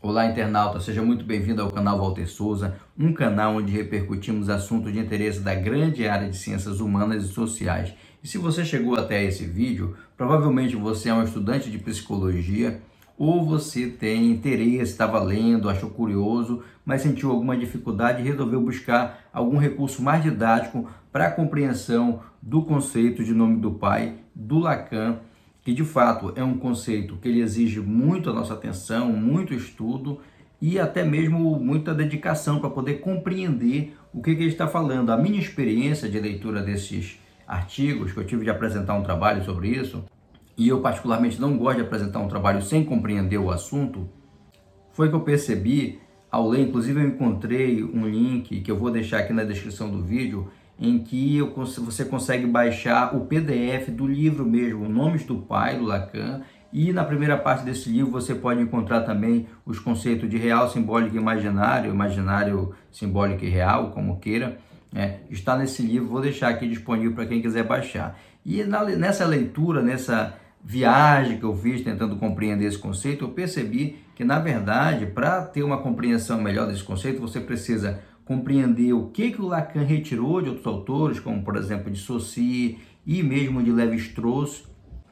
Olá, internauta, seja muito bem-vindo ao canal Walter Souza, um canal onde repercutimos assuntos de interesse da grande área de ciências humanas e sociais. E se você chegou até esse vídeo, provavelmente você é um estudante de psicologia ou você tem interesse, estava lendo, achou curioso, mas sentiu alguma dificuldade e resolveu buscar algum recurso mais didático para a compreensão do conceito de nome do pai do Lacan que de fato é um conceito que ele exige muito a nossa atenção, muito estudo e até mesmo muita dedicação para poder compreender o que, que ele está falando. A minha experiência de leitura desses artigos, que eu tive de apresentar um trabalho sobre isso, e eu particularmente não gosto de apresentar um trabalho sem compreender o assunto, foi que eu percebi ao ler, inclusive eu encontrei um link que eu vou deixar aqui na descrição do vídeo, em que eu, você consegue baixar o PDF do livro mesmo, Nomes do Pai, do Lacan, e na primeira parte desse livro você pode encontrar também os conceitos de real, simbólico e imaginário, imaginário, simbólico e real, como queira. É, está nesse livro, vou deixar aqui disponível para quem quiser baixar. E na, nessa leitura, nessa viagem que eu fiz tentando compreender esse conceito, eu percebi que, na verdade, para ter uma compreensão melhor desse conceito, você precisa compreender o que, que o Lacan retirou de outros autores, como por exemplo de Saussure e mesmo de Lévi-Strauss,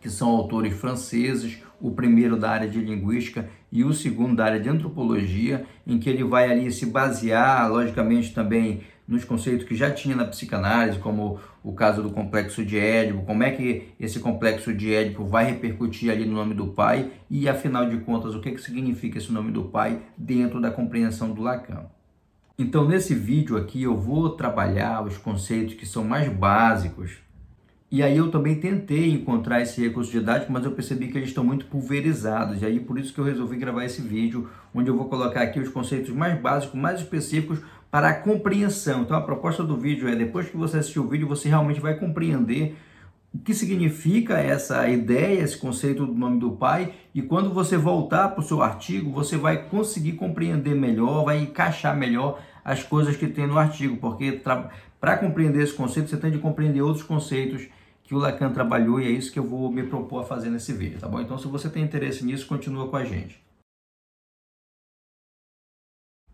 que são autores franceses, o primeiro da área de linguística e o segundo da área de antropologia, em que ele vai ali se basear, logicamente também nos conceitos que já tinha na psicanálise, como o caso do complexo de Édipo, como é que esse complexo de Édipo vai repercutir ali no nome do pai e, afinal de contas, o que, que significa esse nome do pai dentro da compreensão do Lacan. Então, nesse vídeo aqui, eu vou trabalhar os conceitos que são mais básicos. E aí eu também tentei encontrar esse recurso didático, mas eu percebi que eles estão muito pulverizados. E aí por isso que eu resolvi gravar esse vídeo, onde eu vou colocar aqui os conceitos mais básicos, mais específicos para a compreensão. Então a proposta do vídeo é, depois que você assistir o vídeo, você realmente vai compreender o que significa essa ideia, esse conceito do nome do pai, e quando você voltar para o seu artigo, você vai conseguir compreender melhor, vai encaixar melhor as coisas que tem no artigo, porque para compreender esse conceito, você tem de compreender outros conceitos que o Lacan trabalhou e é isso que eu vou me propor a fazer nesse vídeo, tá bom? Então, se você tem interesse nisso, continua com a gente.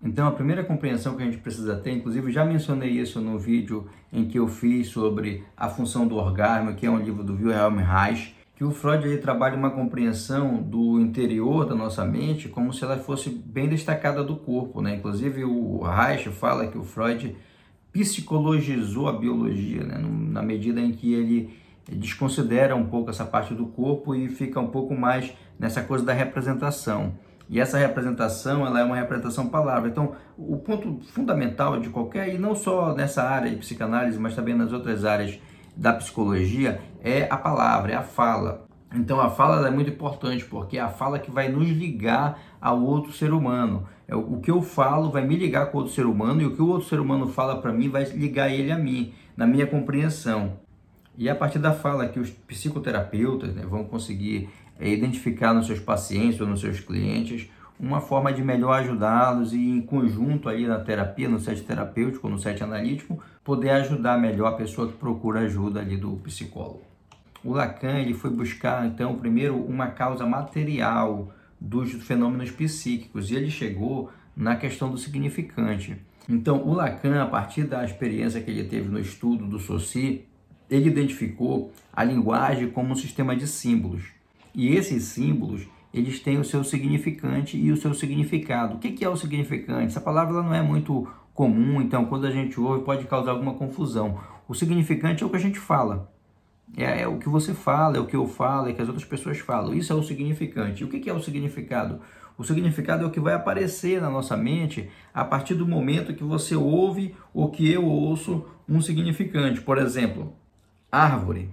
Então, a primeira compreensão que a gente precisa ter, inclusive já mencionei isso no vídeo em que eu fiz sobre a função do orgasmo, que é um livro do Wilhelm Reich, que o Freud ele trabalha uma compreensão do interior da nossa mente como se ela fosse bem destacada do corpo, né? Inclusive o Reich fala que o Freud psicologizou a biologia, né? na medida em que ele desconsidera um pouco essa parte do corpo e fica um pouco mais nessa coisa da representação. E essa representação, ela é uma representação palavra. Então, o ponto fundamental de qualquer, e não só nessa área de psicanálise, mas também nas outras áreas da psicologia, é a palavra, é a fala. Então, a fala é muito importante, porque é a fala que vai nos ligar ao outro ser humano. É o que eu falo vai me ligar com o outro ser humano, e o que o outro ser humano fala para mim vai ligar ele a mim, na minha compreensão. E é a partir da fala que os psicoterapeutas né, vão conseguir é identificar nos seus pacientes ou nos seus clientes uma forma de melhor ajudá-los e em conjunto ali na terapia, no set terapêutico, no set analítico, poder ajudar melhor a pessoa que procura ajuda ali do psicólogo. O Lacan ele foi buscar então primeiro uma causa material dos fenômenos psíquicos e ele chegou na questão do significante. Então, o Lacan, a partir da experiência que ele teve no estudo do Saussure, ele identificou a linguagem como um sistema de símbolos. E esses símbolos, eles têm o seu significante e o seu significado. O que é o significante? Essa palavra não é muito comum, então quando a gente ouve pode causar alguma confusão. O significante é o que a gente fala. É, é, o que você fala, é o que eu falo, é o que as outras pessoas falam. Isso é o significante. E o que é o significado? O significado é o que vai aparecer na nossa mente a partir do momento que você ouve ou que eu ouço um significante. Por exemplo, árvore.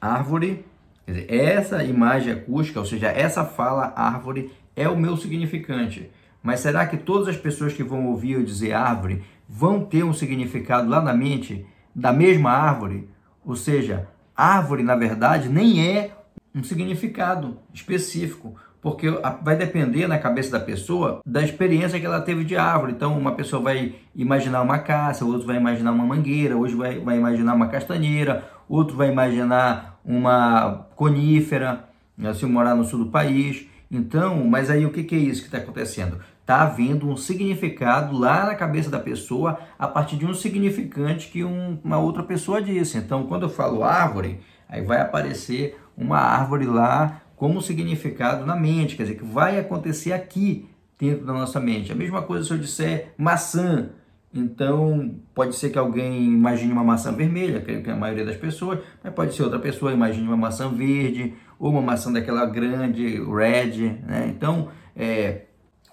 Árvore dizer, essa imagem acústica, ou seja, essa fala árvore é o meu significante. Mas será que todas as pessoas que vão ouvir eu dizer árvore vão ter um significado lá na mente da mesma árvore? Ou seja, árvore, na verdade, nem é um significado específico, porque vai depender na cabeça da pessoa da experiência que ela teve de árvore. Então, uma pessoa vai imaginar uma caça, outro vai imaginar uma mangueira, hoje vai, vai imaginar uma castanheira, outro vai imaginar uma conífera, né, se morar no sul do país. Então, mas aí o que, que é isso que está acontecendo? Está havendo um significado lá na cabeça da pessoa a partir de um significante que um, uma outra pessoa disse. Então, quando eu falo árvore, aí vai aparecer uma árvore lá como significado na mente, quer dizer, que vai acontecer aqui dentro da nossa mente. A mesma coisa se eu disser maçã. Então, pode ser que alguém imagine uma maçã vermelha, que é a maioria das pessoas, mas pode ser outra pessoa imagine uma maçã verde, ou uma maçã daquela grande, red, né? Então, é,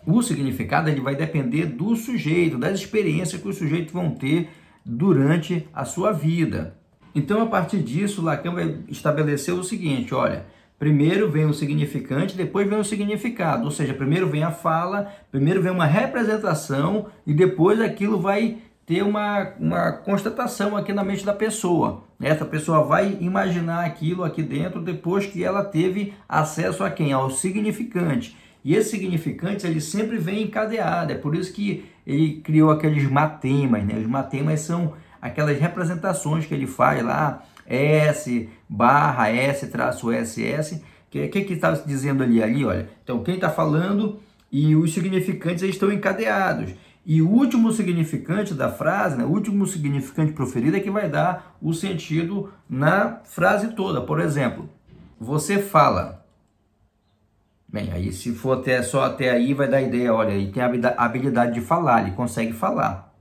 o significado ele vai depender do sujeito, das experiências que os sujeitos vão ter durante a sua vida. Então, a partir disso, Lacan vai estabelecer o seguinte: olha, primeiro vem o significante, depois vem o significado. Ou seja, primeiro vem a fala, primeiro vem uma representação e depois aquilo vai ter uma, uma constatação aqui na mente da pessoa. Essa pessoa vai imaginar aquilo aqui dentro depois que ela teve acesso a quem? Ao significante. E esse significante ele sempre vem encadeado. É por isso que ele criou aqueles matemas. Né? Os matemas são aquelas representações que ele faz lá, S barra S traço SS. O que, que, está dizendo ali? Ali, olha. Então, quem está falando e os significantes estão encadeados. E o último significante da frase, né, o último significante proferido é que vai dar o sentido na frase toda. Por exemplo, você fala Bem, aí se for até, só até aí, vai dar ideia, olha, ele tem a habilidade de falar, ele consegue falar.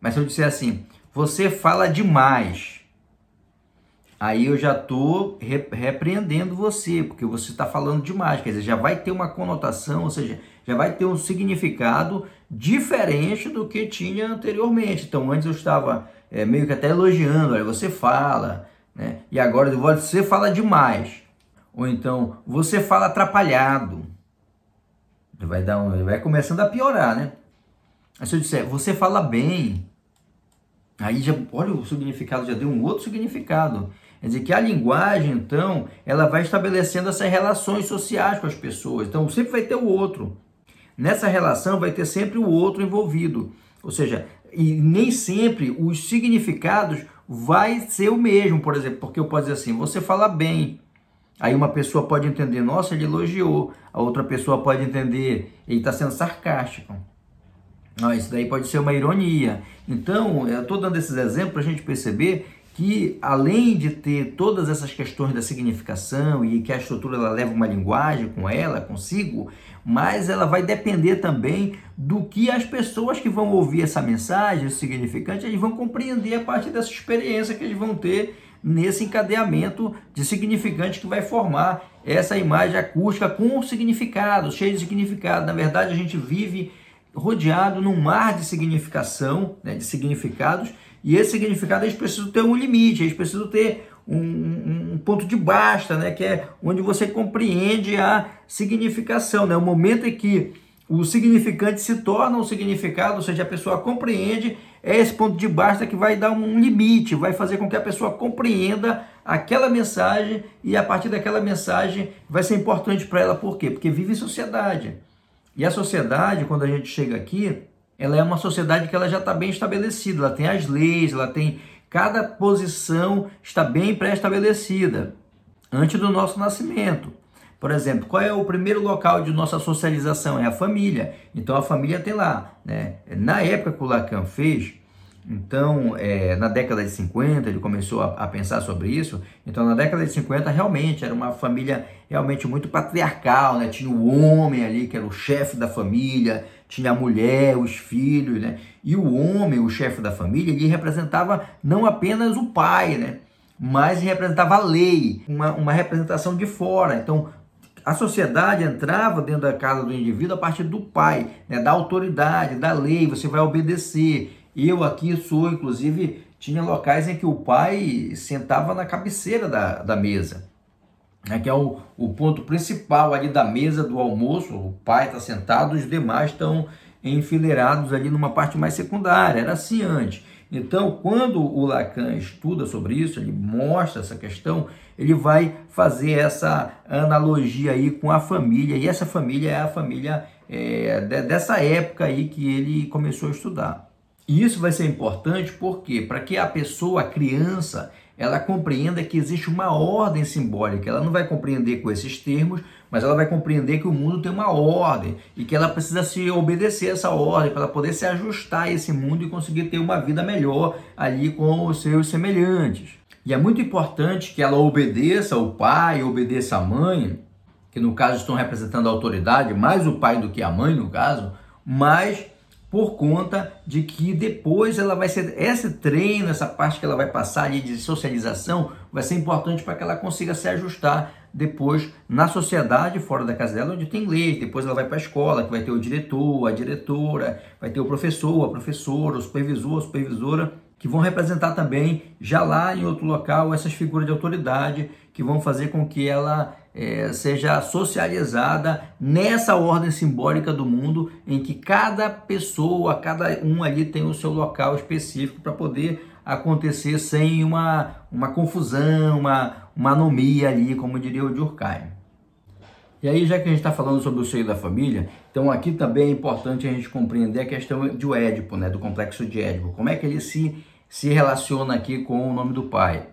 Mas se eu disser assim, você fala demais, aí eu já estou repreendendo você, porque você está falando demais, quer dizer, já vai ter uma conotação, ou seja, já vai ter um significado diferente do que tinha anteriormente. Então, antes eu estava é, meio que até elogiando, olha, você fala, né? e agora você fala demais. Ou então, você fala atrapalhado. Vai, dar um, vai começando a piorar, né? Se eu disser, você fala bem, aí já, olha o significado, já deu um outro significado. Quer dizer que a linguagem, então, ela vai estabelecendo essas relações sociais com as pessoas. Então, sempre vai ter o outro. Nessa relação vai ter sempre o outro envolvido. Ou seja, e nem sempre os significados vai ser o mesmo, por exemplo, porque eu posso dizer assim, você fala bem, Aí uma pessoa pode entender, nossa, ele elogiou. A outra pessoa pode entender, ele está sendo sarcástico. Não, isso daí pode ser uma ironia. Então, eu estou dando esses exemplos para a gente perceber que, além de ter todas essas questões da significação e que a estrutura ela leva uma linguagem com ela, consigo, mas ela vai depender também do que as pessoas que vão ouvir essa mensagem, significante, eles vão compreender a partir dessa experiência que eles vão ter nesse encadeamento de significante que vai formar essa imagem acústica com significado, cheio de significado. Na verdade, a gente vive rodeado num mar de significação, né, de significados, e esse significado eles precisam ter um limite, eles precisam ter um, um, ponto de basta, né, que é onde você compreende a significação, né, o momento em que o significante se torna um significado, ou seja, a pessoa compreende, é esse ponto de basta que vai dar um limite, vai fazer com que a pessoa compreenda aquela mensagem e a partir daquela mensagem vai ser importante para ela, por quê? Porque vive em sociedade. E a sociedade, quando a gente chega aqui, ela é uma sociedade que ela já está bem estabelecida, ela tem as leis, ela tem cada posição está bem pré-estabelecida antes do nosso nascimento. Por exemplo, qual é o primeiro local de nossa socialização? É a família. Então a família tem lá. Né? Na época que o Lacan fez, então é, na década de 50 ele começou a, a, pensar sobre isso. Então na década de 50 realmente era uma família realmente muito patriarcal, né? Tinha o homem ali que era o chefe da família, tinha a mulher, os filhos, né? E o homem, o chefe da família, ele representava não apenas o pai, né? Mas representava a lei, uma, uma representação de fora. Então, a sociedade entrava dentro da casa do indivíduo a partir do pai, né, da autoridade, da lei, você vai obedecer. Eu aqui sou, inclusive, tinha locais em que o pai sentava na cabeceira da, da mesa, né, que é o, o ponto principal ali da mesa do almoço. O pai está sentado, os demais estão enfileirados ali numa parte mais secundária. Era assim antes. Então, quando o Lacan estuda sobre isso, ele mostra essa questão, ele vai fazer essa analogia aí com a família, e essa família é a família é, dessa época aí que ele começou a estudar. E isso vai ser importante porque para que a pessoa, a criança, ela compreenda que existe uma ordem simbólica. Ela não vai compreender com esses termos, mas ela vai compreender que o mundo tem uma ordem e que ela precisa se obedecer a essa ordem para poder se ajustar a esse mundo e conseguir ter uma vida melhor ali com os seus semelhantes. E é muito importante que ela obedeça ao pai, obedeça à mãe, que no caso estão representando a autoridade, mais o pai do que a mãe no caso, mas por conta de que depois ela vai ser esse treino, essa parte que ela vai passar de socialização, vai ser importante para que ela consiga se ajustar depois na sociedade fora da casa dela, onde tem leis. Depois ela vai para a escola, que vai ter o diretor, a diretora, vai ter o professor, a professora, o supervisor, a supervisora, que vão representar também já lá em outro local essas figuras de autoridade que vão fazer com que ela é, seja socializada nessa ordem simbólica do mundo em que cada pessoa, cada um ali tem o seu local específico para poder acontecer sem uma, uma confusão, uma, uma anomia ali, como diria o Durkheim. E aí, já que a gente está falando sobre o seio da família, então aqui também é importante a gente compreender a questão de Édipo, né, do complexo de Édipo. Como é que ele se, se relaciona aqui com o nome do pai?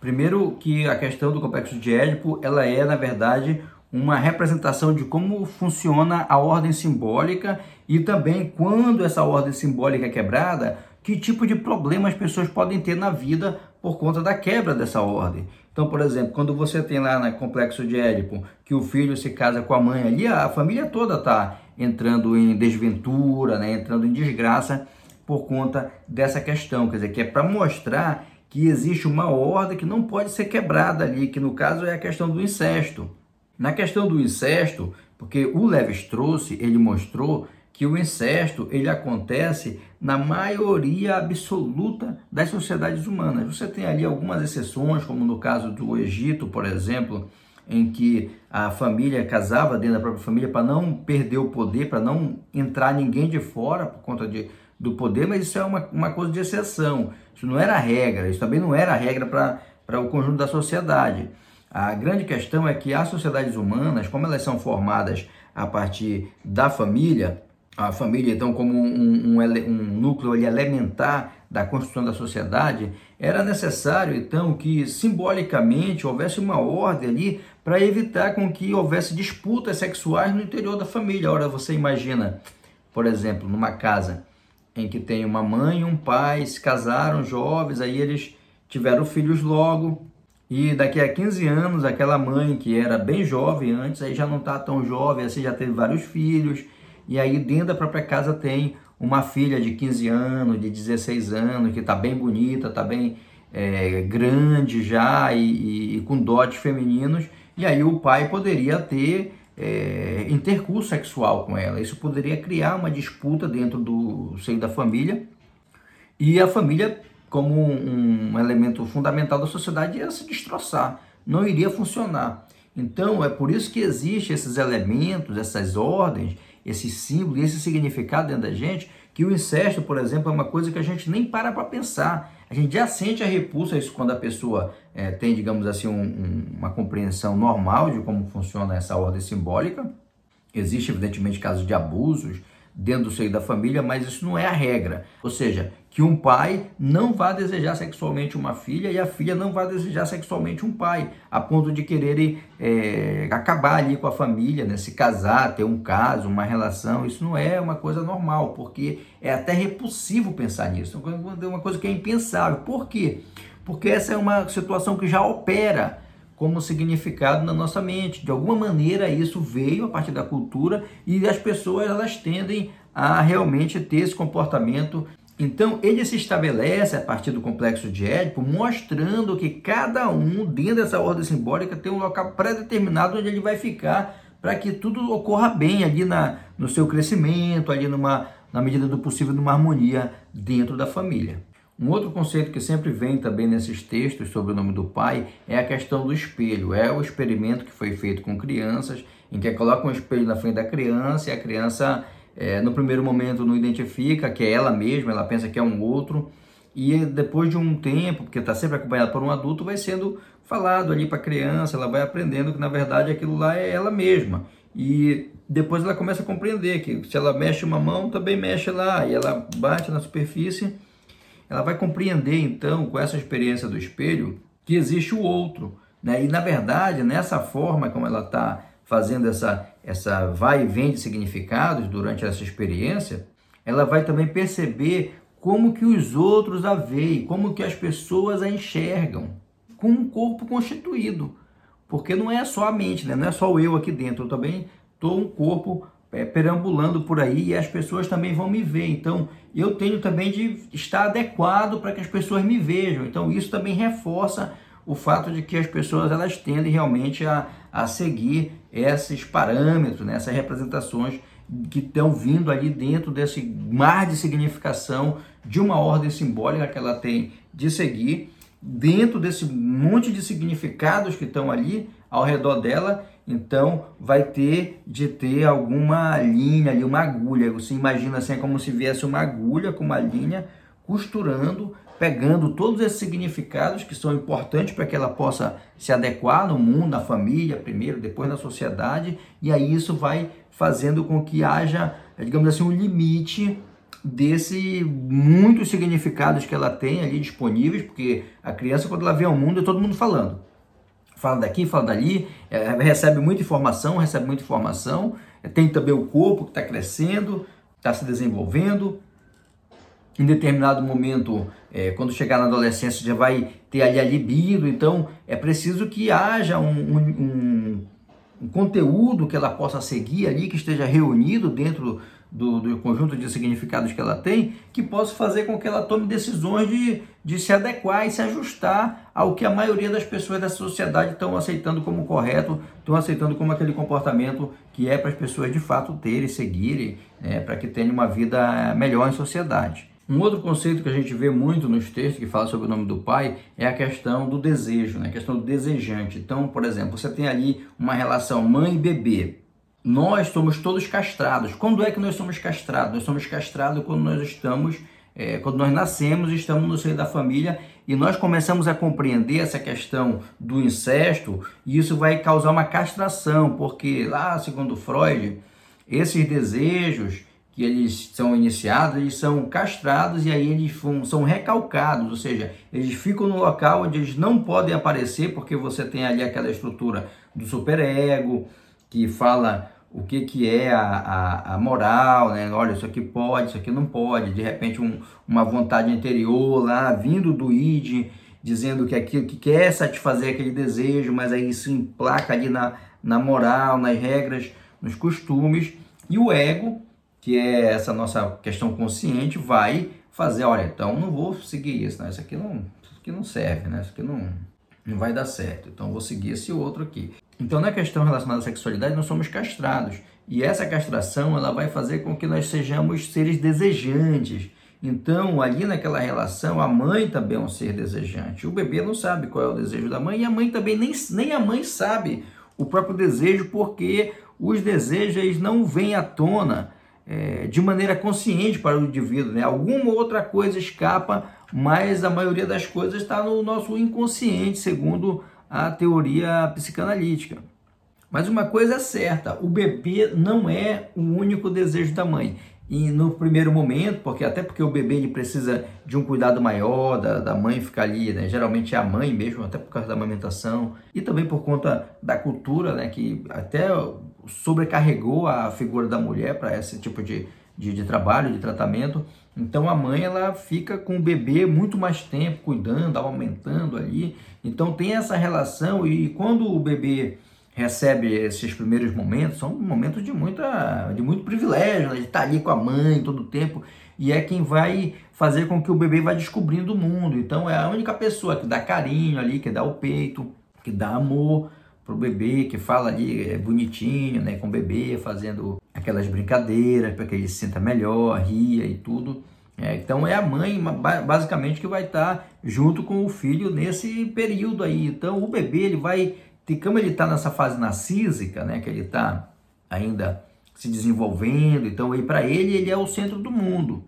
Primeiro que a questão do complexo de Édipo, ela é, na verdade, uma representação de como funciona a ordem simbólica e também quando essa ordem simbólica é quebrada, que tipo de problema as pessoas podem ter na vida por conta da quebra dessa ordem. Então, por exemplo, quando você tem lá no complexo de Édipo que o filho se casa com a mãe ali, a família toda está entrando em desventura, né, entrando em desgraça por conta dessa questão, quer dizer, que é para mostrar que existe uma ordem que não pode ser quebrada ali, que no caso é a questão do incesto. Na questão do incesto, porque o Levi-Strauss, ele mostrou que o incesto ele acontece na maioria absoluta das sociedades humanas. Você tem ali algumas exceções, como no caso do Egito, por exemplo, em que a família casava dentro da própria família para não perder o poder, para não entrar ninguém de fora por conta de do poder, mas isso é uma, uma coisa de exceção. Isso não era regra, isso também não era regra para o conjunto da sociedade. A grande questão é que as sociedades humanas, como elas são formadas a partir da família, a família então como um, um, um núcleo elementar da construção da sociedade, era necessário então que simbolicamente houvesse uma ordem ali para evitar com que houvesse disputas sexuais no interior da família. Ora, você imagina, por exemplo, numa casa em que tem uma mãe e um pai, se casaram jovens, aí eles tiveram filhos logo, e daqui a 15 anos, aquela mãe que era bem jovem antes, aí já não está tão jovem, assim já teve vários filhos, e aí dentro da própria casa tem uma filha de 15 anos, de 16 anos, que está bem bonita, está bem é, grande já e, e, e com dotes femininos, e aí o pai poderia ter é, intercurso sexual com ela. Isso poderia criar uma disputa dentro do seio da família e a família, como um, um elemento fundamental da sociedade, ia se destroçar, não iria funcionar. Então é por isso que existem esses elementos, essas ordens, esses símbolos, esse significado dentro da gente, que o incesto, por exemplo, é uma coisa que a gente nem para para pensar. A gente já sente a repulsa isso quando a pessoa é, tem, digamos assim, um, um, uma compreensão normal de como funciona essa ordem simbólica. Existe, evidentemente, casos de abusos dentro do seio da família, mas isso não é a regra. Ou seja, que um pai não vá desejar sexualmente uma filha e a filha não vá desejar sexualmente um pai, a ponto de quererem é, acabar ali com a família, né? se casar, ter um caso, uma relação. Isso não é uma coisa normal, porque é até repulsivo pensar nisso. É uma coisa que é impensável. Por quê? Porque essa é uma situação que já opera como significado na nossa mente. De alguma maneira isso veio a partir da cultura e as pessoas elas tendem a realmente ter esse comportamento então, ele se estabelece a partir do complexo de Édipo, mostrando que cada um, dentro dessa ordem simbólica, tem um local pré-determinado onde ele vai ficar para que tudo ocorra bem ali na, no seu crescimento, ali numa, na medida do possível, numa harmonia dentro da família. Um outro conceito que sempre vem também nesses textos sobre o nome do pai é a questão do espelho. É o experimento que foi feito com crianças, em que coloca um espelho na frente da criança e a criança é, no primeiro momento não identifica que é ela mesma, ela pensa que é um outro, e depois de um tempo, porque está sempre acompanhado por um adulto, vai sendo falado ali para a criança, ela vai aprendendo que na verdade aquilo lá é ela mesma. E depois ela começa a compreender que se ela mexe uma mão, também mexe lá, e ela bate na superfície, ela vai compreender então com essa experiência do espelho que existe o outro, né? E na verdade, nessa forma como ela está fazendo essa, essa vai e vem de significados durante essa experiência, ela vai também perceber como que os outros a veem, como que as pessoas a enxergam, com um corpo constituído. Porque não é só a mente, né? não é só o eu aqui dentro, eu também estou um corpo é, perambulando por aí e as pessoas também vão me ver. Então, eu tenho também de estar adequado para que as pessoas me vejam. Então, isso também reforça o fato de que as pessoas elas tendem realmente a, a seguir esses parâmetros, né, essas representações que estão vindo ali dentro desse mar de significação de uma ordem simbólica que ela tem de seguir, dentro desse monte de significados que estão ali ao redor dela, então vai ter de ter alguma linha ali, uma agulha. Você imagina assim, é como se viesse uma agulha com uma linha costurando pegando todos esses significados que são importantes para que ela possa se adequar no mundo, na família, primeiro, depois na sociedade, e aí isso vai fazendo com que haja, digamos assim, um limite desse muitos significados que ela tem ali disponíveis, porque a criança quando ela vem ao mundo é todo mundo falando. Fala daqui, fala dali, é, recebe muita informação, recebe muita informação, tem também o corpo que está crescendo, está se desenvolvendo, em determinado momento, é, quando chegar na adolescência, já vai ter ali a libido, então é preciso que haja um, um, um, conteúdo que ela possa seguir ali, que esteja reunido dentro do, do, conjunto de significados que ela tem, que possa fazer com que ela tome decisões de, de se adequar e se ajustar ao que a maioria das pessoas da sociedade estão aceitando como correto, estão aceitando como aquele comportamento que é para as pessoas de fato terem, seguirem, né, para que tenham uma vida melhor em sociedade. Um outro conceito que a gente vê muito nos textos que fala sobre o nome do pai é a questão do desejo, né? a questão do desejante. Então, por exemplo, você tem ali uma relação mãe bebê. Nós somos todos castrados. Quando é que nós somos castrados? Nós somos castrados quando nós estamos, é, quando nós nascemos, estamos no seio da família e nós começamos a compreender essa questão do incesto e isso vai causar uma castração, porque lá, segundo Freud, esses desejos que eles são iniciados, eles são castrados e aí eles são recalcados, ou seja, eles ficam no local onde eles não podem aparecer porque você tem ali aquela estrutura do superego que fala o que, que é a, a, a, moral, né? Olha, isso aqui pode, isso aqui não pode. De repente, um, uma vontade interior lá, vindo do id, dizendo que aquilo que quer satisfazer aquele desejo, mas aí se emplaca ali na, na moral, nas regras, nos costumes. E o ego, que é essa nossa questão consciente, vai fazer, olha, então não vou seguir isso, né? Isso aqui não, isso aqui não serve, né? Isso aqui não, não vai dar certo. Então vou seguir esse outro aqui. Então na questão relacionada à sexualidade, nós somos castrados. E essa castração, ela vai fazer com que nós sejamos seres desejantes. Então, ali naquela relação, a mãe também é um ser desejante. O bebê não sabe qual é o desejo da mãe e a mãe também nem, nem a mãe sabe o próprio desejo, porque os desejos não vêm à tona é, de maneira consciente para o indivíduo. Né? Alguma outra coisa escapa, mas a maioria das coisas está no nosso inconsciente, segundo a teoria psicanalítica. Mas uma coisa é certa: o bebê não é o único desejo da mãe. E no primeiro momento, porque até porque o bebê ele precisa de um cuidado maior, da, da mãe ficar ali, né? geralmente é a mãe mesmo, até por causa da amamentação, e também por conta da cultura, né? que até sobrecarregou a figura da mulher para esse tipo de, de, de, trabalho, de tratamento. Então a mãe ela fica com o bebê muito mais tempo cuidando, aumentando ali. Então tem essa relação e quando o bebê recebe esses primeiros momentos, são momentos de, muita, de muito privilégio, né? de estar ali com a mãe todo o tempo e é quem vai fazer com que o bebê vá descobrindo o mundo. Então é a única pessoa que dá carinho ali, que dá o peito, que dá amor pro bebê, que fala ali é, bonitinho, né, com o bebê, fazendo aquelas brincadeiras para que ele se sinta melhor, ria e tudo. É, então é a mãe basicamente que vai estar junto com o filho nesse período aí. Então o bebê ele vai, como ele está nessa fase narcísica, né, que ele está ainda se desenvolvendo, então aí para ele ele é o centro do mundo.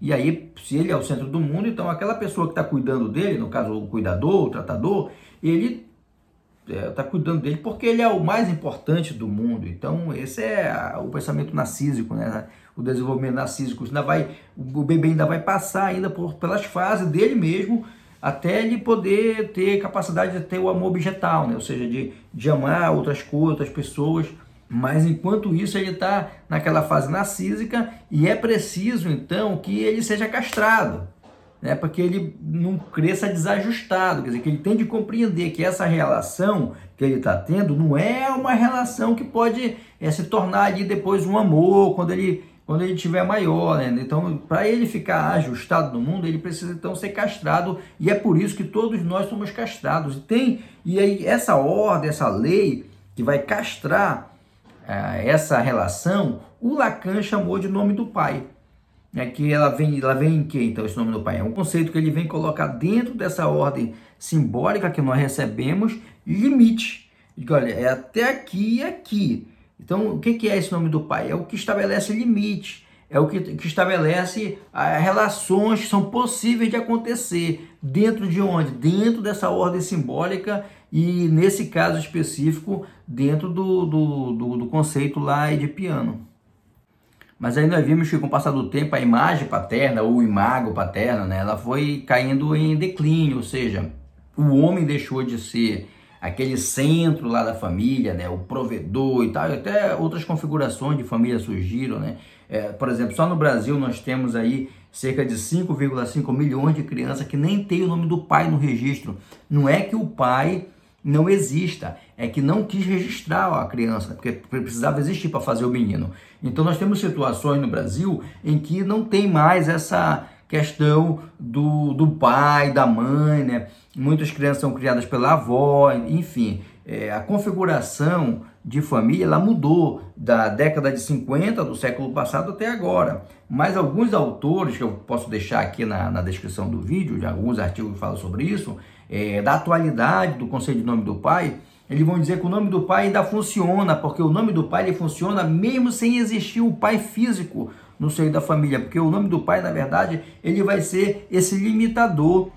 E aí, se ele é o centro do mundo, então aquela pessoa que está cuidando dele, no caso o cuidador, o tratador, ele é, tá cuidando dele porque ele é o mais importante do mundo. Então, esse é o pensamento narcísico, né? O desenvolvimento narcísico ainda vai, o bebê ainda vai passar ainda por, pelas fases dele mesmo até ele poder ter capacidade de ter o amor objetal, né? Ou seja, de, de amar outras coisas, outras pessoas. Mas enquanto isso ele está naquela fase narcísica e é preciso então que ele seja castrado né, para que ele não cresça desajustado, quer dizer, que ele tem de compreender que essa relação que ele está tendo não é uma relação que pode é, se tornar ali depois um amor, quando ele quando ele tiver maior, né? Então, para ele ficar ajustado no mundo, ele precisa então ser castrado, e é por isso que todos nós somos castrados. E tem e aí essa ordem, essa lei que vai castrar é, essa relação, o Lacan chamou de nome do pai é que ela vem, ela vem em que então esse nome do Pai? É um conceito que ele vem colocar dentro dessa ordem simbólica que nós recebemos limite. Olha, é até aqui e aqui. Então, o que é esse nome do Pai? É o que estabelece limite, é o que, que estabelece as ah, relações que são possíveis de acontecer. Dentro de onde? Dentro dessa ordem simbólica e, nesse caso específico, dentro do, do, do, do conceito lá de piano. Mas aí nós vimos que com o passar do tempo a imagem paterna ou o imago paterno, né, ela foi caindo em declínio, ou seja, o homem deixou de ser aquele centro lá da família, né, o provedor e tal, e até outras configurações de família surgiram, né. É, por exemplo, só no Brasil nós temos aí cerca de 5,5 milhões de crianças que nem tem o nome do pai no registro. Não é que o pai não exista, é que não quis registrar a criança, porque precisava existir para fazer o menino. Então nós temos situações no Brasil em que não tem mais essa questão do, do pai, da mãe, né? Muitas crianças são criadas pela avó, enfim, é, a configuração de família ela mudou da década de 50 do século passado até agora. Mas alguns autores, que eu posso deixar aqui na, na descrição do vídeo, de alguns artigos que falam sobre isso, é, da atualidade do conceito de nome do pai, eles vão dizer que o nome do pai ainda funciona, porque o nome do pai ele funciona mesmo sem existir o pai físico no seio da família, porque o nome do pai, na verdade, ele vai ser esse limitador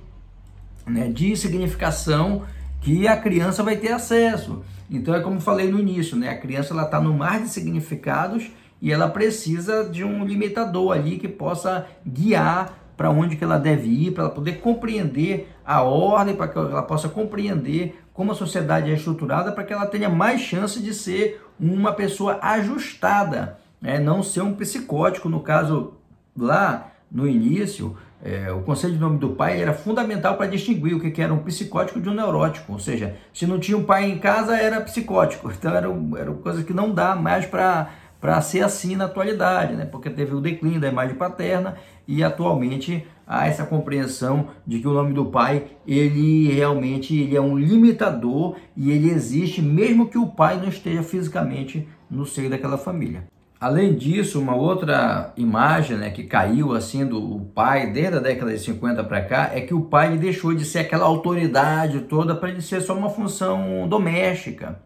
né, de significação que a criança vai ter acesso. Então é como falei no início, né? A criança ela está no mar de significados e ela precisa de um limitador ali que possa guiar para onde que ela deve ir, para ela poder compreender a ordem, para que ela possa compreender como a sociedade é estruturada, para que ela tenha mais chance de ser uma pessoa ajustada, né? não ser um psicótico. No caso, lá no início, é, o conselho de nome do pai era fundamental para distinguir o que, que era um psicótico de um neurótico. Ou seja, se não tinha um pai em casa, era psicótico. Então, era, era coisa que não dá mais para para ser assim na atualidade, né? porque teve o declínio da imagem paterna e atualmente há essa compreensão de que o nome do pai ele realmente ele é um limitador e ele existe mesmo que o pai não esteja fisicamente no seio daquela família. Além disso, uma outra imagem né, que caiu assim do pai desde a década de 50 para cá é que o pai deixou de ser aquela autoridade toda para ele ser só uma função doméstica.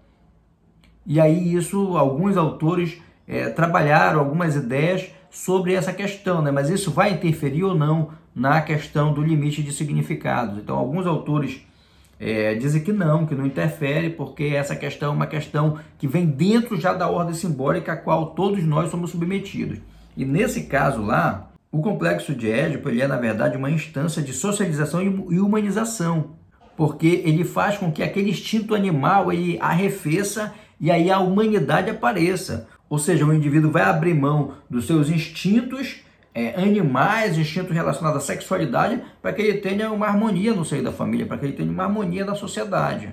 E aí isso alguns autores é, trabalharam algumas ideias sobre essa questão, né? mas isso vai interferir ou não na questão do limite de significados. Então, alguns autores é, dizem que não, que não interfere, porque essa questão é uma questão que vem dentro já da ordem simbólica a qual todos nós somos submetidos. E nesse caso lá, o complexo de Édipo ele é, na verdade, uma instância de socialização e humanização, porque ele faz com que aquele instinto animal ele arrefeça e aí a humanidade apareça. Ou seja, o indivíduo vai abrir mão dos seus instintos é, animais, instintos relacionados à sexualidade, para que ele tenha uma harmonia no seio da família, para que ele tenha uma harmonia na sociedade.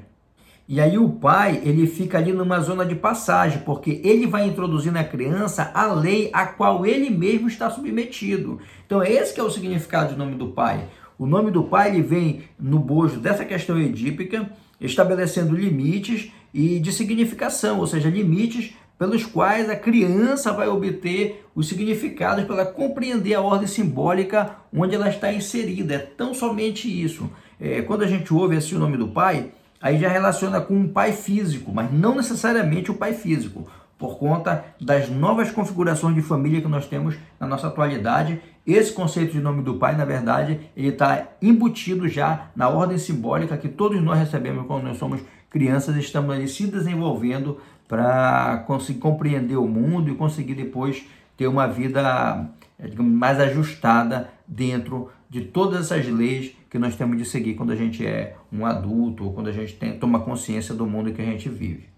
E aí o pai, ele fica ali numa zona de passagem, porque ele vai introduzir na criança a lei a qual ele mesmo está submetido. Então é esse que é o significado do nome do pai. O nome do pai ele vem no bojo dessa questão edípica, estabelecendo limites e de significação, ou seja, limites pelos quais a criança vai obter os significados para compreender a ordem simbólica onde ela está inserida. É tão somente isso. É, quando a gente ouve assim o nome do pai, aí já relaciona com um pai físico, mas não necessariamente o pai físico, por conta das novas configurações de família que nós temos na nossa atualidade. Esse conceito de nome do pai, na verdade, ele está embutido já na ordem simbólica que todos nós recebemos quando nós somos crianças estão ali se desenvolvendo para conseguir compreender o mundo e conseguir depois ter uma vida digamos, mais ajustada dentro de todas essas leis que nós temos de seguir quando a gente é um adulto ou quando a gente tem, toma consciência do mundo que a gente vive.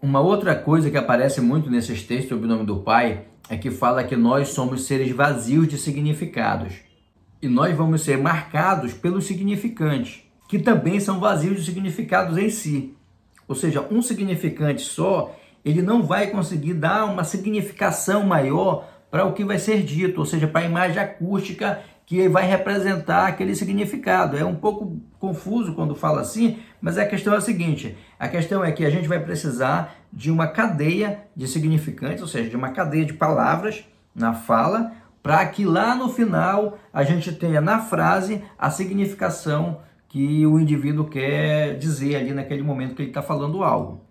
Uma outra coisa que aparece muito nesses textos sobre o nome do Pai é que fala que nós somos seres vazios de significados e nós vamos ser marcados pelos significantes, que também são vazios de significados em si. Ou seja, um significante só, ele não vai conseguir dar uma significação maior para o que vai ser dito, ou seja, para a imagem acústica que vai representar aquele significado. É um pouco confuso quando fala assim, mas a questão é a seguinte: a questão é que a gente vai precisar de uma cadeia de significantes, ou seja, de uma cadeia de palavras na fala, para que lá no final a gente tenha na frase a significação que o indivíduo quer dizer ali naquele momento que ele está falando algo.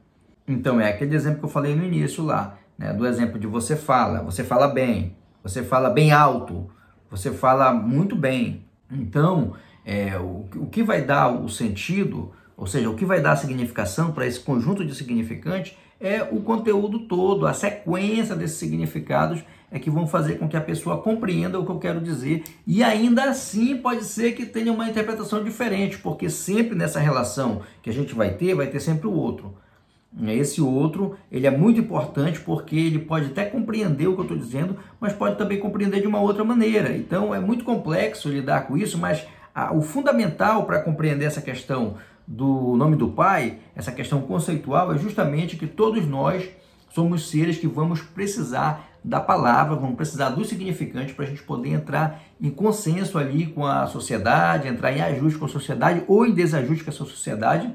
Então é aquele exemplo que eu falei no início lá, né, do exemplo de você fala, você fala bem, você fala bem alto, você fala muito bem. Então, é, o, o que vai dar o sentido, ou seja, o que vai dar a significação para esse conjunto de significantes é o conteúdo todo, a sequência desses significados é que vão fazer com que a pessoa compreenda o que eu quero dizer. E ainda assim pode ser que tenha uma interpretação diferente, porque sempre nessa relação que a gente vai ter, vai ter sempre o outro. Esse outro, ele é muito importante porque ele pode até compreender o que eu estou dizendo, mas pode também compreender de uma outra maneira. Então é muito complexo lidar com isso, mas a, o fundamental para compreender essa questão do nome do Pai, essa questão conceitual, é justamente que todos nós somos seres que vamos precisar da palavra, vamos precisar do significante para a gente poder entrar em consenso ali com a sociedade, entrar em ajuste com a sociedade ou em desajuste com essa sociedade,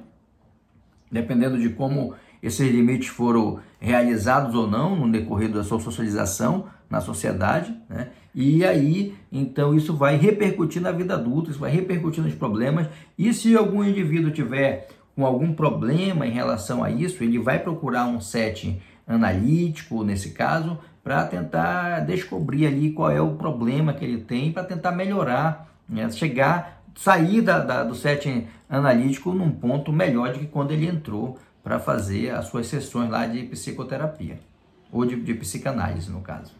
dependendo de como esses limites foram realizados ou não no decorrer da sua socialização na sociedade, né? E aí, então, isso vai repercutir na vida adulta, isso vai repercutir nos problemas. E se algum indivíduo tiver com algum problema em relação a isso, ele vai procurar um setting analítico, nesse caso, para tentar descobrir ali qual é o problema que ele tem, para tentar melhorar, né? chegar, sair da, da, do setting analítico num ponto melhor do que quando ele entrou para fazer as suas sessões lá de psicoterapia, ou de, de psicanálise, no caso.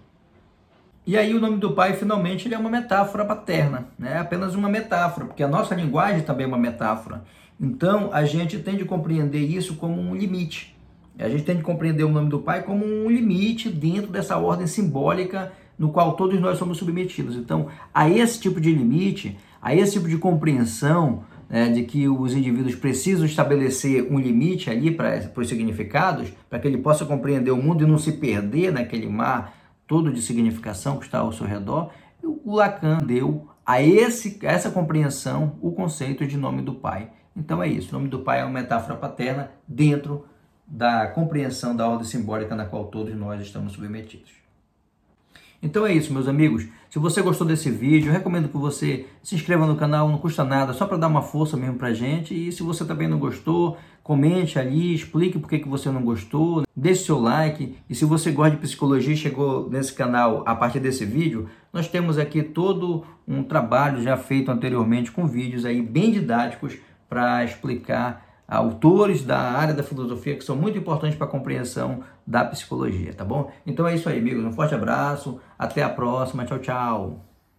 E aí o nome do pai, finalmente, ele é uma metáfora paterna, né? apenas uma metáfora, porque a nossa linguagem também é uma metáfora. Então, a gente tem de compreender isso como um limite. A gente tem de compreender o nome do pai como um limite dentro dessa ordem simbólica no qual todos nós somos submetidos. Então, a esse tipo de limite, a esse tipo de compreensão né, de que os indivíduos precisam estabelecer um limite ali para os significados, para que ele possa compreender o mundo e não se perder naquele mar todo de significação que está ao seu redor, o Lacan deu a, esse, a essa compreensão o conceito de nome do pai. Então é isso, o nome do pai é uma metáfora paterna dentro da compreensão da ordem simbólica na qual todos nós estamos submetidos. Então é isso, meus amigos. Se você gostou desse vídeo, eu recomendo que você se inscreva no canal, não custa nada, só para dar uma força mesmo pra gente. E se você também não gostou, comente ali, explique por que, que você não gostou, deixe seu like. E se você gosta de psicologia e chegou nesse canal a partir desse vídeo, nós temos aqui todo um trabalho já feito anteriormente com vídeos aí bem didáticos para explicar autores da área da filosofia que são muito importantes para a compreensão da psicologia, tá bom? Então é isso aí, amigos. Um forte abraço, até a próxima, tchau, tchau.